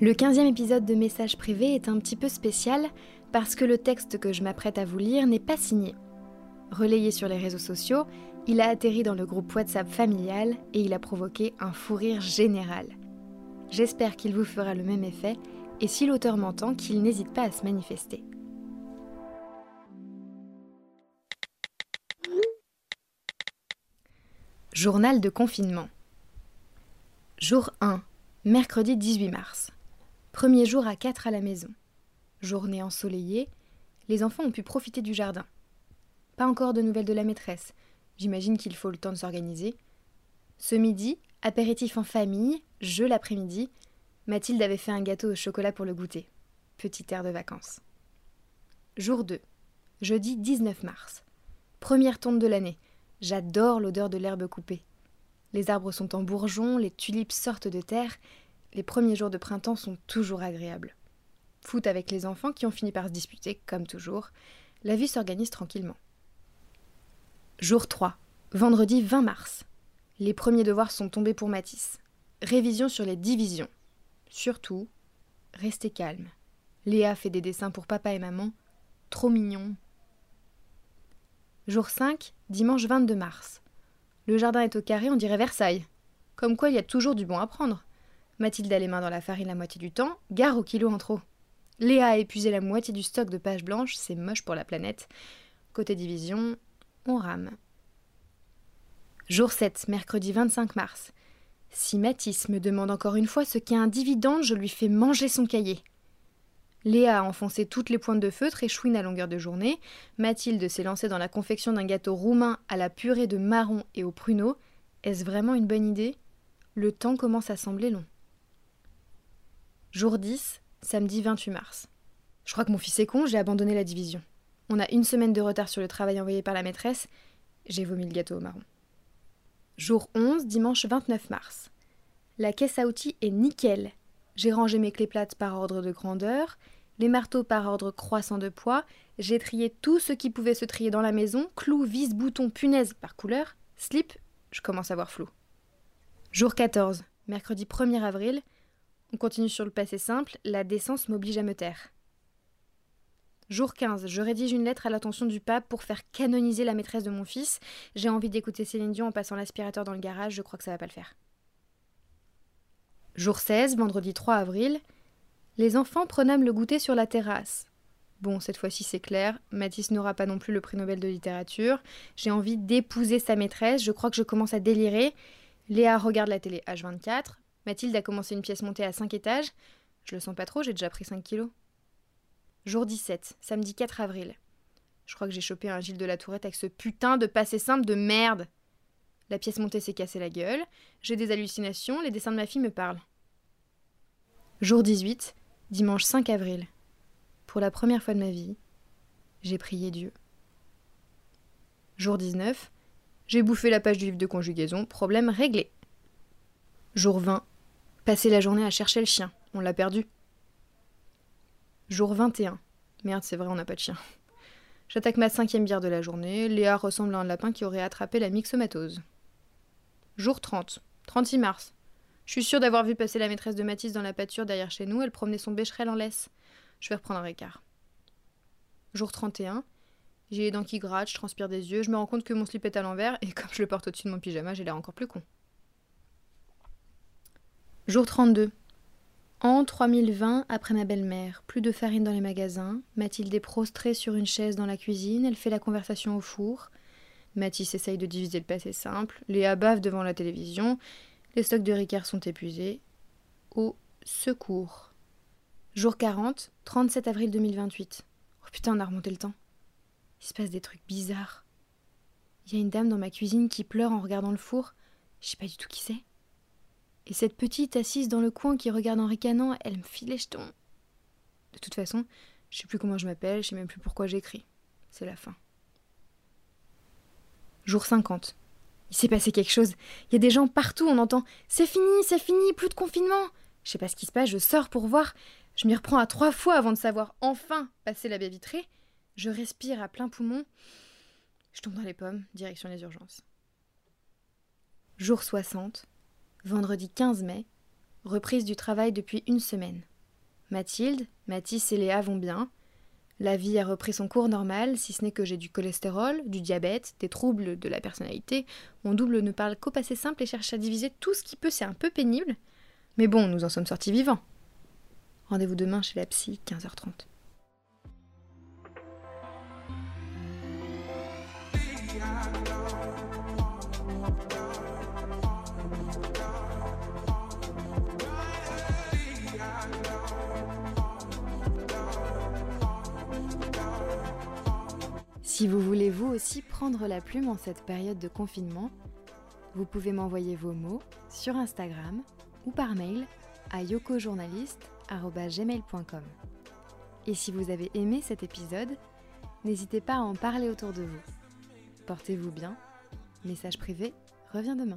Le 15e épisode de Message privé est un petit peu spécial parce que le texte que je m'apprête à vous lire n'est pas signé. Relayé sur les réseaux sociaux, il a atterri dans le groupe WhatsApp familial et il a provoqué un fou rire général. J'espère qu'il vous fera le même effet et si l'auteur m'entend, qu'il n'hésite pas à se manifester. Journal de confinement. Jour 1, mercredi 18 mars. Premier jour à 4 à la maison. Journée ensoleillée, les enfants ont pu profiter du jardin. Pas encore de nouvelles de la maîtresse. J'imagine qu'il faut le temps de s'organiser. Ce midi, apéritif en famille, jeu l'après-midi. Mathilde avait fait un gâteau au chocolat pour le goûter. Petit air de vacances. Jour 2. Jeudi 19 mars. Première tombe de l'année. J'adore l'odeur de l'herbe coupée. Les arbres sont en bourgeons, les tulipes sortent de terre. Les premiers jours de printemps sont toujours agréables. Foot avec les enfants qui ont fini par se disputer, comme toujours. La vie s'organise tranquillement. Jour 3. Vendredi 20 mars. Les premiers devoirs sont tombés pour Matisse. Révision sur les divisions. Surtout, restez calme. Léa fait des dessins pour papa et maman. Trop mignon. Jour 5, dimanche 22 mars. Le jardin est au carré, on dirait Versailles. Comme quoi, il y a toujours du bon à prendre. Mathilde a les mains dans la farine la moitié du temps, gare au kilo en trop. Léa a épuisé la moitié du stock de pages blanches, c'est moche pour la planète. Côté division, on rame. Jour 7, mercredi 25 mars. Si Mathis me demande encore une fois ce qu'est un dividende, je lui fais manger son cahier. Léa a enfoncé toutes les pointes de feutre et chouine à longueur de journée. Mathilde s'est lancée dans la confection d'un gâteau roumain à la purée de marron et au pruneau. Est-ce vraiment une bonne idée? Le temps commence à sembler long. Jour 10, samedi 28 mars. Je crois que mon fils est con, j'ai abandonné la division. On a une semaine de retard sur le travail envoyé par la maîtresse. J'ai vomi le gâteau au marron. Jour 11, dimanche 29 mars. La caisse à outils est nickel. J'ai rangé mes clés plates par ordre de grandeur, les marteaux par ordre croissant de poids, j'ai trié tout ce qui pouvait se trier dans la maison, clous, vis, boutons, punaises par couleur, slip, je commence à voir flou. Jour 14, mercredi 1er avril, on continue sur le passé simple, la décence m'oblige à me taire. Jour 15, je rédige une lettre à l'attention du pape pour faire canoniser la maîtresse de mon fils. J'ai envie d'écouter Céline Dion en passant l'aspirateur dans le garage, je crois que ça va pas le faire. Jour 16, vendredi 3 avril, les enfants prenâmes le goûter sur la terrasse. Bon, cette fois-ci c'est clair, Mathis n'aura pas non plus le prix Nobel de littérature. J'ai envie d'épouser sa maîtresse, je crois que je commence à délirer. Léa regarde la télé H24. Mathilde a commencé une pièce montée à 5 étages. Je le sens pas trop, j'ai déjà pris 5 kilos. Jour 17, samedi 4 avril. Je crois que j'ai chopé un Gilles de la Tourette avec ce putain de passé simple de merde. La pièce montée s'est cassée la gueule. J'ai des hallucinations, les dessins de ma fille me parlent. Jour 18, dimanche 5 avril. Pour la première fois de ma vie, j'ai prié Dieu. Jour 19, j'ai bouffé la page du livre de conjugaison, problème réglé. Jour 20, passé la journée à chercher le chien, on l'a perdu. Jour 21. Merde, c'est vrai, on n'a pas de chien. J'attaque ma cinquième bière de la journée. Léa ressemble à un lapin qui aurait attrapé la myxomatose. Jour 30. 36 mars. Je suis sûre d'avoir vu passer la maîtresse de Mathis dans la pâture derrière chez nous. Elle promenait son bécherel en laisse. Je vais reprendre un écart. Jour 31. J'ai les dents qui grattent, je transpire des yeux. Je me rends compte que mon slip est à l'envers et comme je le porte au-dessus de mon pyjama, j'ai l'air encore plus con. Jour 32. En 3020, après ma belle-mère, plus de farine dans les magasins. Mathilde est prostrée sur une chaise dans la cuisine, elle fait la conversation au four. Mathis essaye de diviser le passé simple. Léa bave devant la télévision. Les stocks de Ricard sont épuisés. Au secours. Jour 40, 37 avril 2028. Oh putain, on a remonté le temps. Il se passe des trucs bizarres. Il y a une dame dans ma cuisine qui pleure en regardant le four. Je sais pas du tout qui c'est. Et cette petite assise dans le coin qui regarde en ricanant, elle me file les jetons. De toute façon, je sais plus comment je m'appelle, je sais même plus pourquoi j'écris. C'est la fin. Jour 50. Il s'est passé quelque chose. Il y a des gens partout, on entend C'est fini, c'est fini, plus de confinement. Je sais pas ce qui se passe, je sors pour voir. Je m'y reprends à trois fois avant de savoir enfin passer la baie vitrée. Je respire à plein poumon. Je tombe dans les pommes, direction les urgences. Jour 60. Vendredi 15 mai, reprise du travail depuis une semaine. Mathilde, Mathis et Léa vont bien. La vie a repris son cours normal, si ce n'est que j'ai du cholestérol, du diabète, des troubles de la personnalité. Mon double ne parle qu'au passé simple et cherche à diviser tout ce qui peut, c'est un peu pénible. Mais bon, nous en sommes sortis vivants. Rendez-vous demain chez la psy, 15h30. Si vous voulez vous aussi prendre la plume en cette période de confinement, vous pouvez m'envoyer vos mots sur Instagram ou par mail à yokojournaliste.gmail.com. Et si vous avez aimé cet épisode, n'hésitez pas à en parler autour de vous. Portez-vous bien. Message privé revient demain.